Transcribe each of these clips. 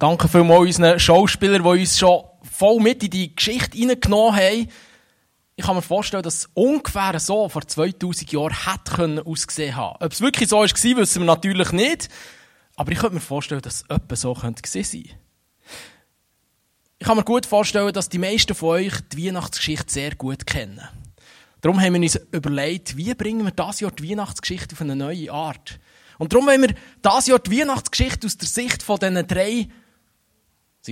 Danke vielmals unseren Schauspielern, die uns schon voll mit in die Geschichte hineingenommen haben. Ich kann mir vorstellen, dass es ungefähr so vor 2000 Jahren hätte ausgesehen haben. Ob es wirklich so war, wissen wir natürlich nicht. Aber ich könnte mir vorstellen, dass es etwa so gewesen sein. Ich kann mir gut vorstellen, dass die meisten von euch die Weihnachtsgeschichte sehr gut kennen. Darum haben wir uns überlegt, wie bringen wir das Jahr die Weihnachtsgeschichte auf eine neue Art. Und darum wollen wir das Jahr die Weihnachtsgeschichte aus der Sicht von diesen drei,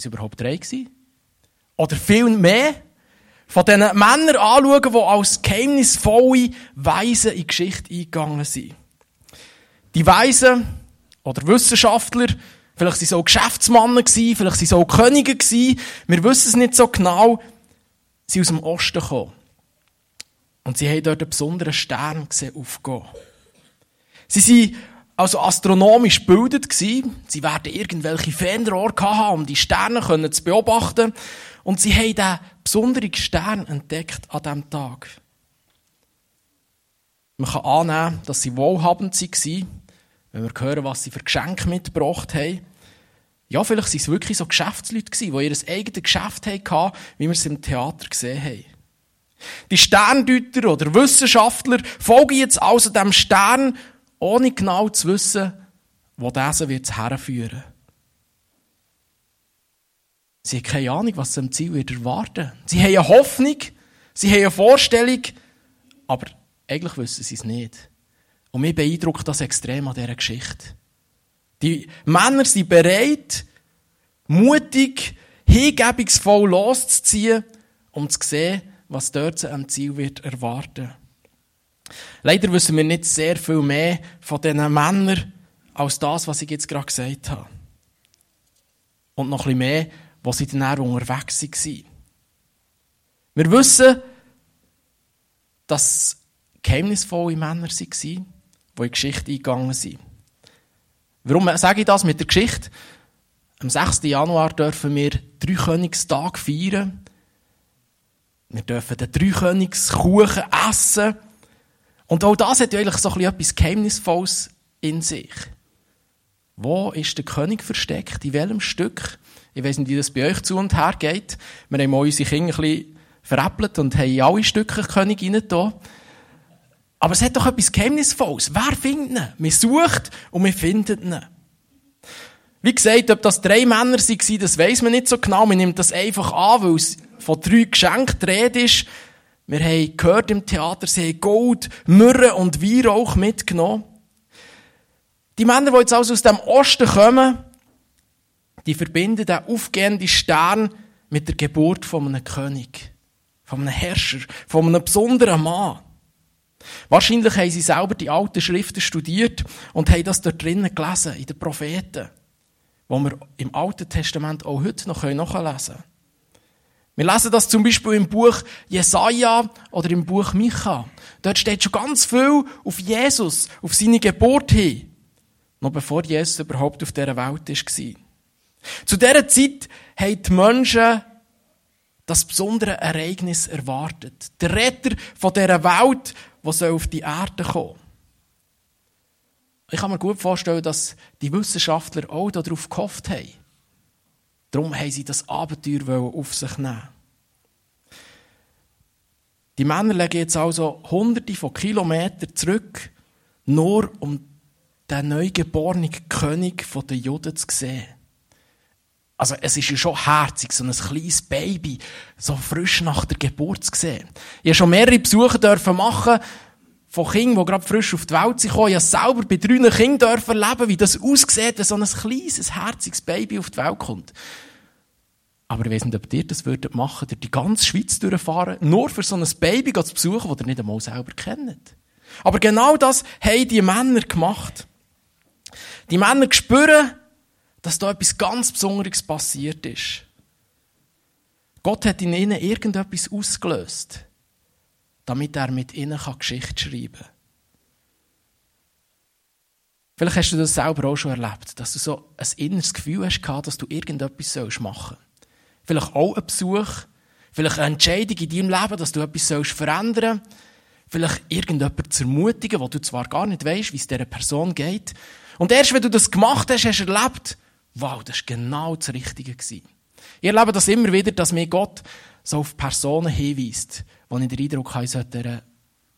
sind es überhaupt drei gewesen? Oder viel mehr? Von diesen Männern anschauen, die als geheimnisvolle Weisen in die Geschichte eingegangen sind. Die Weisen oder Wissenschaftler, vielleicht waren sie auch Geschäftsmänner, vielleicht waren sie auch Könige, wir wissen es nicht so genau, sind aus dem Osten gekommen. Und sie haben dort einen besonderen Stern gesehen aufgehen. Sie sind also astronomisch gebildet gewesen. Sie werden irgendwelche Fernrohre haben, um die Sterne zu beobachten. Und sie haben diesen besonderen Stern entdeckt an diesem Tag. Man kann annehmen, dass sie wohlhabend waren, wenn wir hören, was sie für Geschenke mitgebracht haben. Ja, vielleicht waren es wirklich so Geschäftsleute, die ihr eigenes Geschäft hatten, wie wir es im Theater gesehen haben. Die Sterndeuter oder Wissenschaftler folgen jetzt also dem Stern, ohne genau zu wissen, wo dieser wird herführen. Sie haben keine Ahnung, was sie am Ziel wird erwarten. Sie haben eine Hoffnung, sie haben eine Vorstellung, aber eigentlich wissen sie es nicht. Und mich beeindruckt das extrem an dieser Geschichte. Die Männer sind bereit, mutig, hingebungsvoll loszuziehen, um zu sehen, was dort am Ziel wird erwarten. Leider wissen wir nicht sehr viel mehr von diesen Männern als das, was ich jetzt gerade gesagt habe. Und noch bisschen mehr, wo sie dann unterwegs waren. Wir wissen, dass geheimnisvolle Männer waren, die in die Geschichte eingegangen sind. Warum sage ich das mit der Geschichte? Am 6. Januar dürfen wir drei Königstag feiern. Wir dürfen den Dreikönigskuchen essen. Und auch das hat ja eigentlich so etwas Geheimnisvolles in sich. Wo ist der König versteckt? In welchem Stück? Ich weiß nicht, wie das bei euch zu und her geht. Wir haben unsere Kinder ein bisschen veräppelt und haben alle Stücke König rein Aber es hat doch etwas Geheimnisvolles. Wer findet ihn? Man sucht und man findet ihn. Wie gesagt, ob das drei Männer waren, das weiß man nicht so genau. Man nimmt das einfach an, weil es von drei Geschenken die Rede ist. Wir haben gehört im Theater, sie haben Gold, Myrrhe und Weihrauch mitgenommen. Die Männer, die jetzt also aus dem Osten kommen, die verbinden den aufgehenden Stern mit der Geburt von einem König, von einem Herrscher, von einem besonderen Mann. Wahrscheinlich haben sie selber die alten Schriften studiert und haben das dort drinnen gelesen, in den Propheten, wo wir im Alten Testament auch heute noch nachlesen können. Wir lesen das zum Beispiel im Buch Jesaja oder im Buch Micha. Dort steht schon ganz viel auf Jesus, auf seine Geburt hin. Noch bevor Jesus überhaupt auf dieser Welt war. Zu dieser Zeit haben die Menschen das besondere Ereignis erwartet. Der Retter von dieser Welt, der auf die Erde kommen Ich kann mir gut vorstellen, dass die Wissenschaftler auch darauf gehofft haben. Darum haben sie das Abenteuer auf sich nehmen. Die Männer legen jetzt also hunderte von Kilometern zurück, nur um den neugeborenen König der Juden zu sehen. Also, es ist ja schon herzig, so ein kleines Baby, so frisch nach der Geburt zu sehen. Ich habe schon mehrere Besuche dürfen machen von Kindern, die gerade frisch auf die Welt sind gekommen. Ich selber bei drei Kindern erleben, wie das aussieht, wenn so ein kleines, herziges Baby auf die Welt kommt. Aber ich weiß nicht, ob ihr das würdet machen, durch die ganze Schweiz durchfahren, nur für so ein Baby zu besuchen, das ihr nicht einmal selber kennt. Aber genau das haben die Männer gemacht. Die Männer spüren, dass da etwas ganz Besonderes passiert ist. Gott hat in ihnen irgendetwas ausgelöst, damit er mit ihnen Geschichte schreiben kann. Vielleicht hast du das selber auch schon erlebt, dass du so ein inneres Gefühl hast, dass du irgendetwas machen sollst. Vielleicht auch ein Besuch. Vielleicht eine Entscheidung in deinem Leben, dass du etwas verändern sollst. Vielleicht irgendjemand zu ermutigen, wo du zwar gar nicht weißt, wie es dieser Person geht. Und erst wenn du das gemacht hast, hast du erlebt, wow, das war genau das Richtige. Ich erlebe das immer wieder, dass mir Gott so auf Personen hinweist, wo ich den Eindruck habe, ich sollte dieser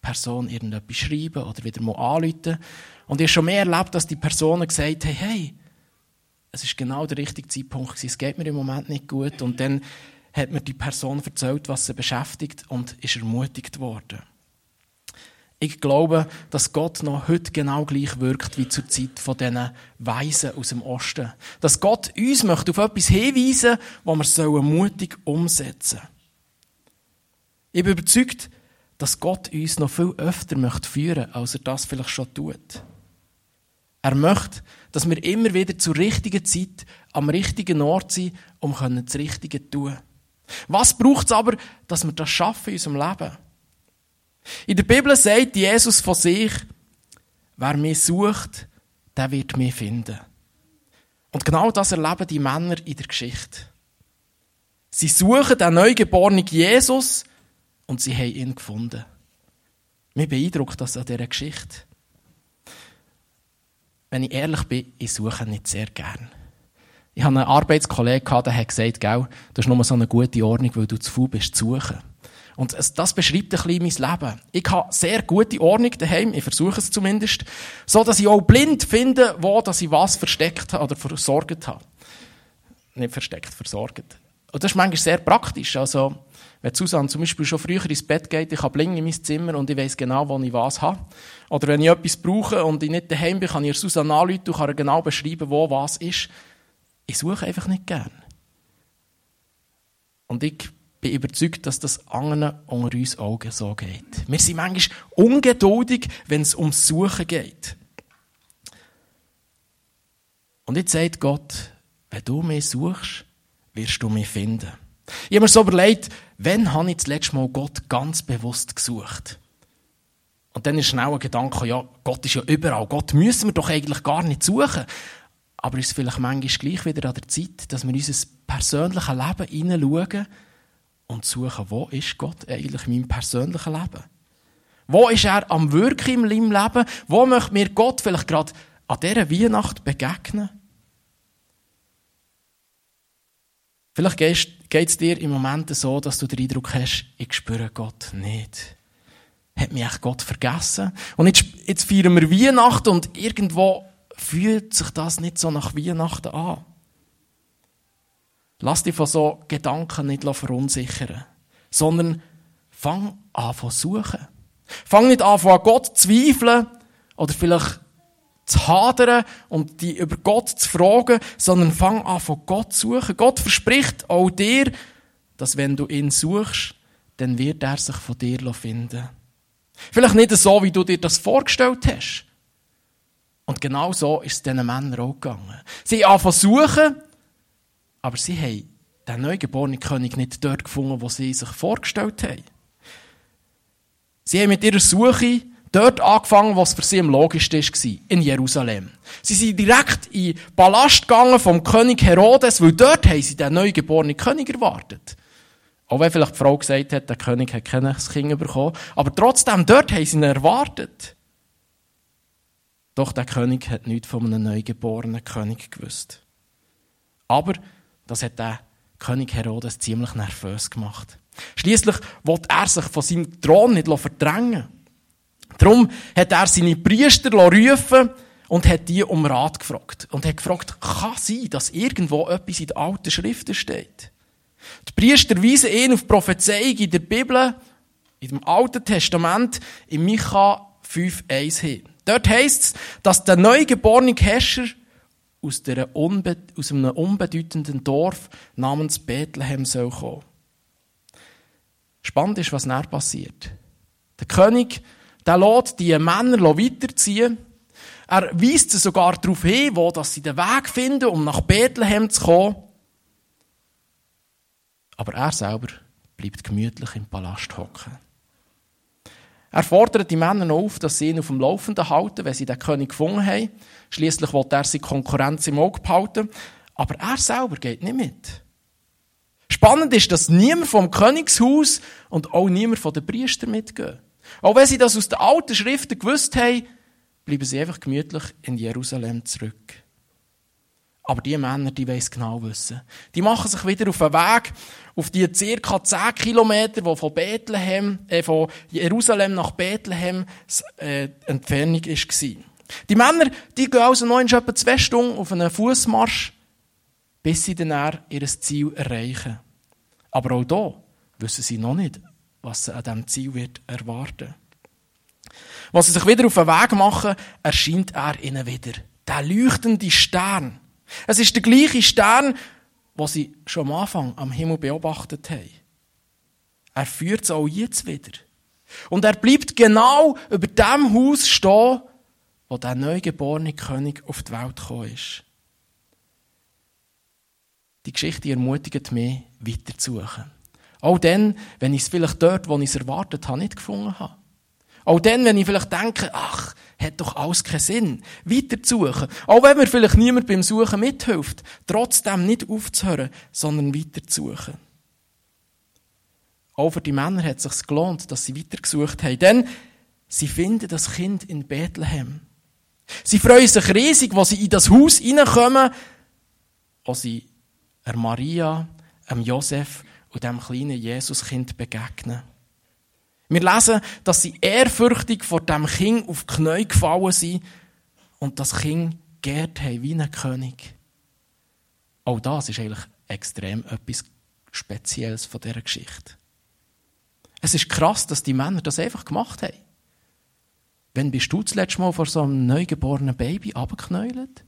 Person irgendetwas schreiben oder wieder mal anrufen. Und ich habe schon mehr erlebt, dass die Personen gesagt haben, hey, es ist genau der richtige Zeitpunkt gewesen, es geht mir im Moment nicht gut. Und dann hat mir die Person erzählt, was sie beschäftigt und ist ermutigt worden. Ich glaube, dass Gott noch heute genau gleich wirkt wie zur Zeit von diesen Weisen aus dem Osten. Dass Gott uns möchte auf etwas hinweisen, was wir mutig umsetzen sollen. Ich bin überzeugt, dass Gott uns noch viel öfter möchte führen, als er das vielleicht schon tut. Er möchte, dass wir immer wieder zur richtigen Zeit am richtigen Ort sind, um das Richtige zu tun. Was braucht es aber, dass wir das schaffen in unserem Leben? In der Bibel sagt Jesus von sich, wer mich sucht, der wird mich finden. Und genau das erleben die Männer in der Geschichte. Sie suchen den neugeborenen Jesus und sie haben ihn gefunden. Mir beeindruckt das an dieser Geschichte. Wenn ich ehrlich bin, ich suche nicht sehr gern. Ich habe einen Arbeitskollegen, der hat gesagt, gell, das ist nur so eine gute Ordnung, weil du zu faul bist zu suchen. Und das beschreibt ein bisschen mein Leben. Ich habe sehr gute Ordnung daheim, ich versuche es zumindest, so dass ich auch blind finde, wo dass ich was versteckt habe oder versorgt habe. Nicht versteckt, versorgt. Und das ist manchmal sehr praktisch. Also, wenn Susanne zum Beispiel schon früher ins Bett geht, ich habe Bling in mein Zimmer und ich weiß genau, wo ich was habe. Oder wenn ich etwas brauche und ich nicht daheim bin, kann ich Susanne anrufen und kann genau beschreiben, wo was ist. Ich suche einfach nicht gern. Und ich bin überzeugt, dass das anderen unter uns Augen so geht. Wir sind manchmal ungeduldig, wenn es ums Suchen geht. Und jetzt sagt Gott, wenn du mich suchst, wirst du mich finden. Ich habe mir so überlegt, wann habe ich das letzte Mal Gott ganz bewusst gesucht? Und dann ist schnell ein Gedanke, ja, Gott ist ja überall. Gott müssen wir doch eigentlich gar nicht suchen. Aber ist es vielleicht manchmal gleich wieder an der Zeit, dass wir in unser persönliches Leben hineinschauen und suchen, wo ist Gott eigentlich in meinem persönlichen Leben? Wo ist er am Wirken meinem Leben? Wo möchte mir Gott vielleicht gerade an dieser Weihnacht begegnen? Vielleicht geht es dir im Moment so, dass du den Eindruck hast, ich spüre Gott nicht. Hat mich echt Gott vergessen? Und jetzt, jetzt feiern wir Weihnachten und irgendwo fühlt sich das nicht so nach Weihnachten an. Lass dich von so Gedanken nicht verunsichern, sondern fang an zu suchen. Fang nicht an, an Gott zu zweifeln oder vielleicht zu hadern und die über Gott zu fragen, sondern fang an, von Gott zu suchen. Gott verspricht auch dir, dass wenn du ihn suchst, dann wird er sich von dir finden. Vielleicht nicht so, wie du dir das vorgestellt hast. Und genau so ist es diesen Männern auch gegangen. Sie haben suchen, aber sie haben den neugeborenen König nicht dort gefunden, wo sie sich vorgestellt haben. Sie haben mit ihrer Suche dort angefangen, was für sie am logischsten war, in Jerusalem. Sie sind direkt in den Palast gegangen vom König Herodes, weil dort haben sie den neugeborenen König erwartet. Auch wenn vielleicht die Frau gesagt hat, der König hat kein Kind bekommen. Aber trotzdem, dort haben sie ihn erwartet. Doch der König hat nichts von einem neugeborenen König gewusst. Aber das hat der König Herodes ziemlich nervös gemacht. Schließlich wollte er sich von seinem Thron nicht verdrängen. Darum hat er seine Priester rufen und hat die um Rat gefragt. Und hat gefragt, kann sein, dass irgendwo etwas in den alten Schriften steht? Die Priester weisen ihn auf Prophezeiung in der Bibel, in dem Alten Testament, in Micha 5,1 hin. Dort heisst es, dass der neugeborene Herrscher aus, Unbe aus einem unbedeutenden Dorf namens Bethlehem soll kommen. Spannend ist, was näher passiert. Der König, der lässt die Männer weiterziehen. Er weist sie sogar darauf hin, wo dass sie den Weg finden, um nach Bethlehem zu kommen. Aber er selber bleibt gemütlich im Palast hocken. Er fordert die Männer auf, dass sie ihn auf dem Laufenden halten, wenn sie den König gefunden haben. Schließlich will er seine Konkurrenz im Auge behalten. Aber er selber geht nicht mit. Spannend ist, dass niemand vom Königshaus und auch niemand von den Priestern mitgehen. Auch wenn sie das aus den alten Schriften gewusst haben, bleiben sie einfach gemütlich in Jerusalem zurück. Aber die Männer, die wollen genau wissen. Die machen sich wieder auf den Weg, auf die circa 10 Kilometer, die von Bethlehem, äh, von Jerusalem nach Bethlehem, äh, Entfernung war. Die Männer, die gehen also noch in etwa zwei Stunden auf einen Fußmarsch, bis sie dann ihr Ziel erreichen. Aber auch da wissen sie noch nicht, was sie an diesem Ziel wird erwarten. Als sie sich wieder auf den Weg machen, erscheint er ihnen wieder. Der leuchtende Stern. Es ist der gleiche Stern, den sie schon am Anfang am Himmel beobachtet haben. Er führt sie auch jetzt wieder. Und er bleibt genau über dem Haus stehen, wo der neugeborene König auf die Welt gekommen ist. Die Geschichte ermutigt mich, weiterzusuchen. Auch dann, wenn ich es vielleicht dort, wo ich es erwartet habe, nicht gefunden habe. Auch dann, wenn ich vielleicht denke, ach, hat doch alles keinen Sinn, weiterzusuchen. Auch wenn mir vielleicht niemand beim Suchen mithilft, trotzdem nicht aufzuhören, sondern weiterzusuchen. Auch für die Männer hat es sich gelohnt, dass sie weitergesucht haben, denn sie finden das Kind in Bethlehem. Sie freuen sich riesig, wo sie in das Haus hineinkommen, wo sie Maria, Josef und dem kleinen Jesuskind begegnen. Wir lesen, dass sie ehrfürchtig vor dem Kind auf die Knie gefallen sind und das Kind geehrt haben wie ein König. Auch das ist eigentlich extrem etwas Spezielles von dieser Geschichte. Es ist krass, dass die Männer das einfach gemacht haben. Wann bist du das letzte Mal vor so einem neugeborenen Baby abgeknäult?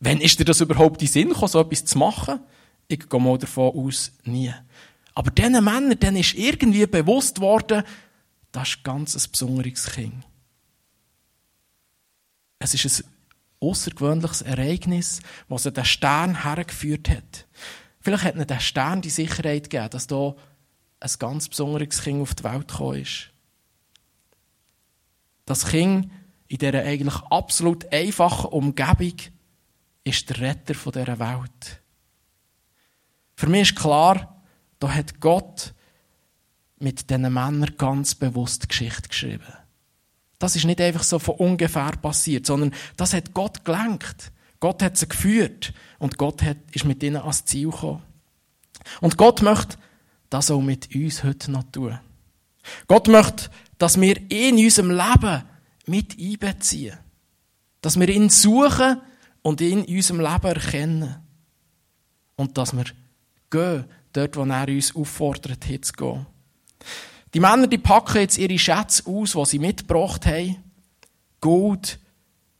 Wann ist dir das überhaupt in Sinn gekommen, so etwas zu machen? Ich gehe mal davon aus, nie. Aber diesen Männern, denen ist irgendwie bewusst worden, das ist ganz ein besonderes Kind. Es ist ein außergewöhnliches Ereignis, das sie den Stern hergeführt hat. Vielleicht hat ihnen der Stern die Sicherheit gegeben, dass da ein ganz besonderes Kind auf die Welt gekommen ist. Das Kind in dieser eigentlich absolut einfachen Umgebung ist der Retter dieser Welt. Für mich ist klar, da hat Gott mit diesen Männern ganz bewusst Geschichte geschrieben. Das ist nicht einfach so von ungefähr passiert, sondern das hat Gott gelenkt. Gott hat sie geführt und Gott hat, ist mit ihnen ans Ziel gekommen. Und Gott möchte das auch mit uns heute noch tun. Gott möchte, dass wir ihn in unserem Leben mit einbeziehen. Dass wir ihn suchen und ihn in unserem Leben erkennen. Und dass wir gehen dort, wo er uns auffordert, hinzugehen. Die Männer, die packen jetzt ihre Schätze aus, die sie mitgebracht haben. Gold,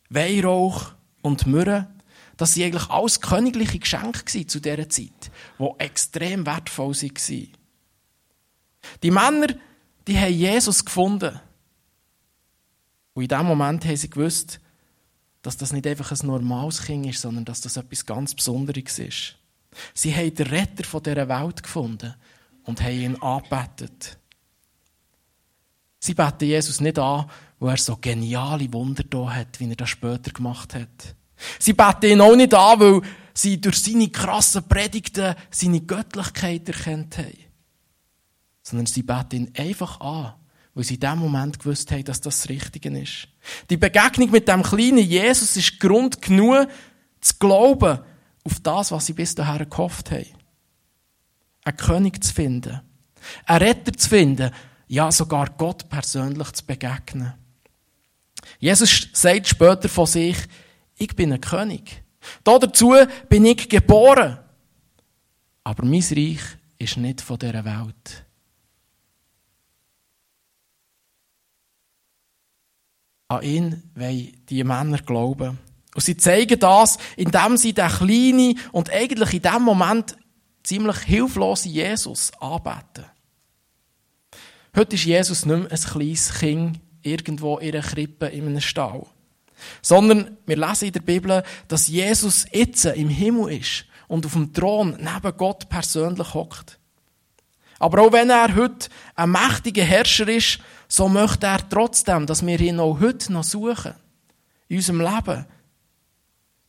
Weihrauch und Myrrhe. Das waren eigentlich alles königliche Geschenke zu dieser Zeit, die extrem wertvoll waren. Die Männer, die haben Jesus gefunden. Und in dem Moment haben sie gewusst, dass das nicht einfach ein normales Kind ist, sondern dass das etwas ganz Besonderes ist. Sie haben den Retter von dieser Welt gefunden und haben ihn angebetet. Sie beten Jesus nicht an, wo er so geniale Wunder da hat, wie er das später gemacht hat. Sie beten ihn auch nicht an, weil sie durch seine krassen Predigten seine Göttlichkeit erkennt haben. Sondern sie beten ihn einfach an, weil sie in dem Moment gewusst haben, dass das das Richtige ist. Die Begegnung mit dem kleinen Jesus ist Grund genug, zu glauben, auf das, was sie bis dahin gehofft haben. Einen König zu finden. Einen Retter zu finden. Ja, sogar Gott persönlich zu begegnen. Jesus sagt später von sich, ich bin ein König. dazu bin ich geboren. Aber mein Reich ist nicht von dieser Welt. An ihn wollen die Männer glauben. Und sie zeigen das, indem sie den kleinen und eigentlich in dem Moment ziemlich hilflosen Jesus anbeten. Heute ist Jesus nicht mehr ein kleines Kind irgendwo in einer Krippe in einem Stall. Sondern wir lesen in der Bibel, dass Jesus jetzt im Himmel ist und auf dem Thron neben Gott persönlich hockt. Aber auch wenn er heute ein mächtiger Herrscher ist, so möchte er trotzdem, dass wir ihn auch heute noch suchen. In unserem Leben.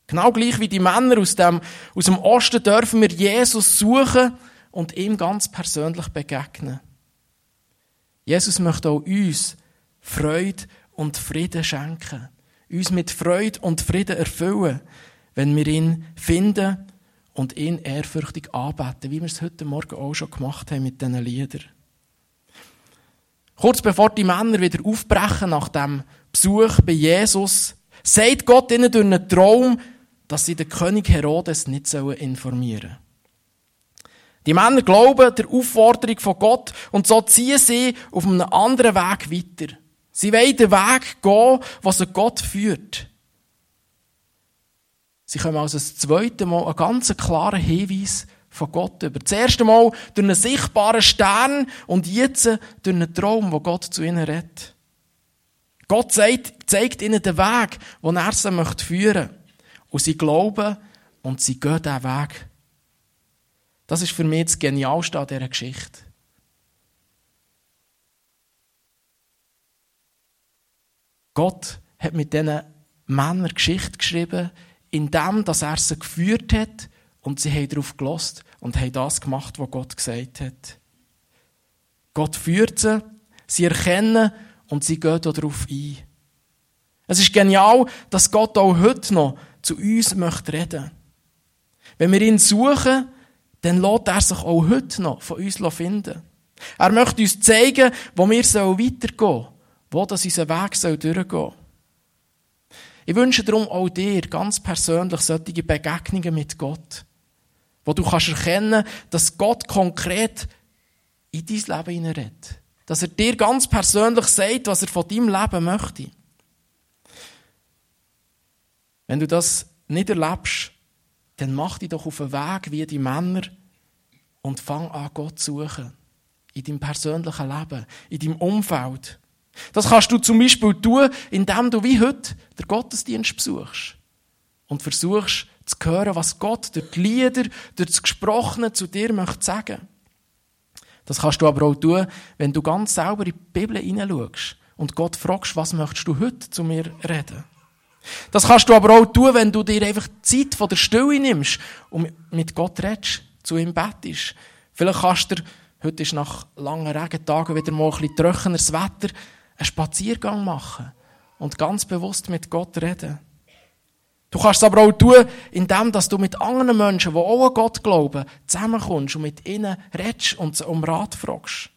Genau gleich wie die Männer aus dem, aus dem Osten dürfen wir Jesus suchen und ihm ganz persönlich begegnen. Jesus möchte auch uns Freude und Frieden schenken. Uns mit Freude und Frieden erfüllen. wenn wir ihn finden und ihn ehrfürchtig anbeten, wie wir es heute Morgen auch schon gemacht haben mit diesen Liedern. Kurz bevor die Männer wieder aufbrechen nach dem Besuch bei Jesus, sagt Gott ihnen durch einen Traum, dass sie den König Herodes nicht informieren sollen. Die Männer glauben der Aufforderung von Gott und so ziehen sie auf einem anderen Weg weiter. Sie wollen den Weg gehen, was Gott führt. Sie kommen also das zweite Mal einen ganz klaren Hinweis von Gott über. Das erste Mal durch einen sichtbaren Stern und jetzt durch einen Traum, wo Gott zu ihnen redet. Gott zeigt, ihnen den Weg, den er sie führen möchte. Und sie glauben und sie gehen diesen Weg. Das ist für mich das Genialste an dieser Geschichte. Gott hat mit diesen Männern Geschichte geschrieben, indem er sie geführt hat und sie haben darauf gelost und haben das gemacht, was Gott gesagt hat. Gott führt sie, sie erkennen und sie gehen darauf ein. Es ist genial, dass Gott auch heute noch zu uns möchte reden. Wenn wir ihn suchen, dann lässt er sich auch heute noch von uns finden. Er möchte uns zeigen, wo wir weitergehen sollen, wo das unser Weg durchgehen soll. Ich wünsche darum auch dir ganz persönlich solche Begegnungen mit Gott, wo du kannst erkennen, dass Gott konkret in dein Leben hineinredet. Dass er dir ganz persönlich sagt, was er von deinem Leben möchte. Wenn du das nicht erlebst, dann mach dich doch auf den Weg wie die Männer und fang an, Gott zu suchen. In deinem persönlichen Leben, in deinem Umfeld. Das kannst du zum Beispiel tun, indem du wie heute den Gottesdienst besuchst und versuchst zu hören, was Gott durch die Lieder, durch das Gesprochene zu dir möchte sagen. Das kannst du aber auch tun, wenn du ganz selber in die Bibel hineinschaust und Gott fragst, was möchtest du heute zu mir reden? Das kannst du aber auch tun, wenn du dir einfach Zeit von der Stille nimmst und mit Gott redest, zu ihm bettest. Vielleicht kannst du, heute ist nach langen Regentagen wieder mal ein bisschen trockeneres Wetter, einen Spaziergang machen und ganz bewusst mit Gott reden. Du kannst es aber auch tun, indem du mit anderen Menschen, die auch an Gott glauben, zusammenkommst und mit ihnen redest und um Rat fragst.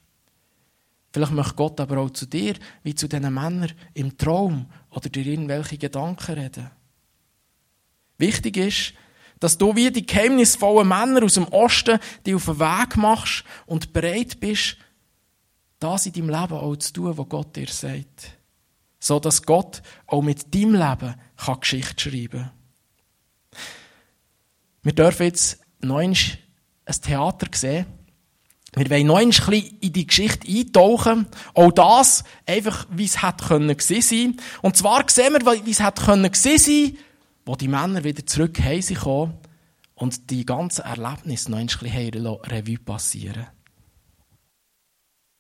Vielleicht möchte Gott aber auch zu dir, wie zu diesen Männern im Traum oder durch irgendwelche Gedanken reden. Wichtig ist, dass du wie die geheimnisvollen Männer aus dem Osten die auf den Weg machst und bereit bist, das in deinem Leben auch zu tun, was Gott dir sagt. So dass Gott auch mit deinem Leben kann Geschichte schreiben kann. Wir dürfen jetzt noch ein Theater sehen, wir wollen noch ein bisschen in die Geschichte eintauchen. Auch das, einfach, wie es hätte können sein. Und zwar sehen wir, wie es hätte können sein, wo die Männer wieder zurück heim kommen und die ganzen Erlebnisse noch ein bisschen Revue passieren.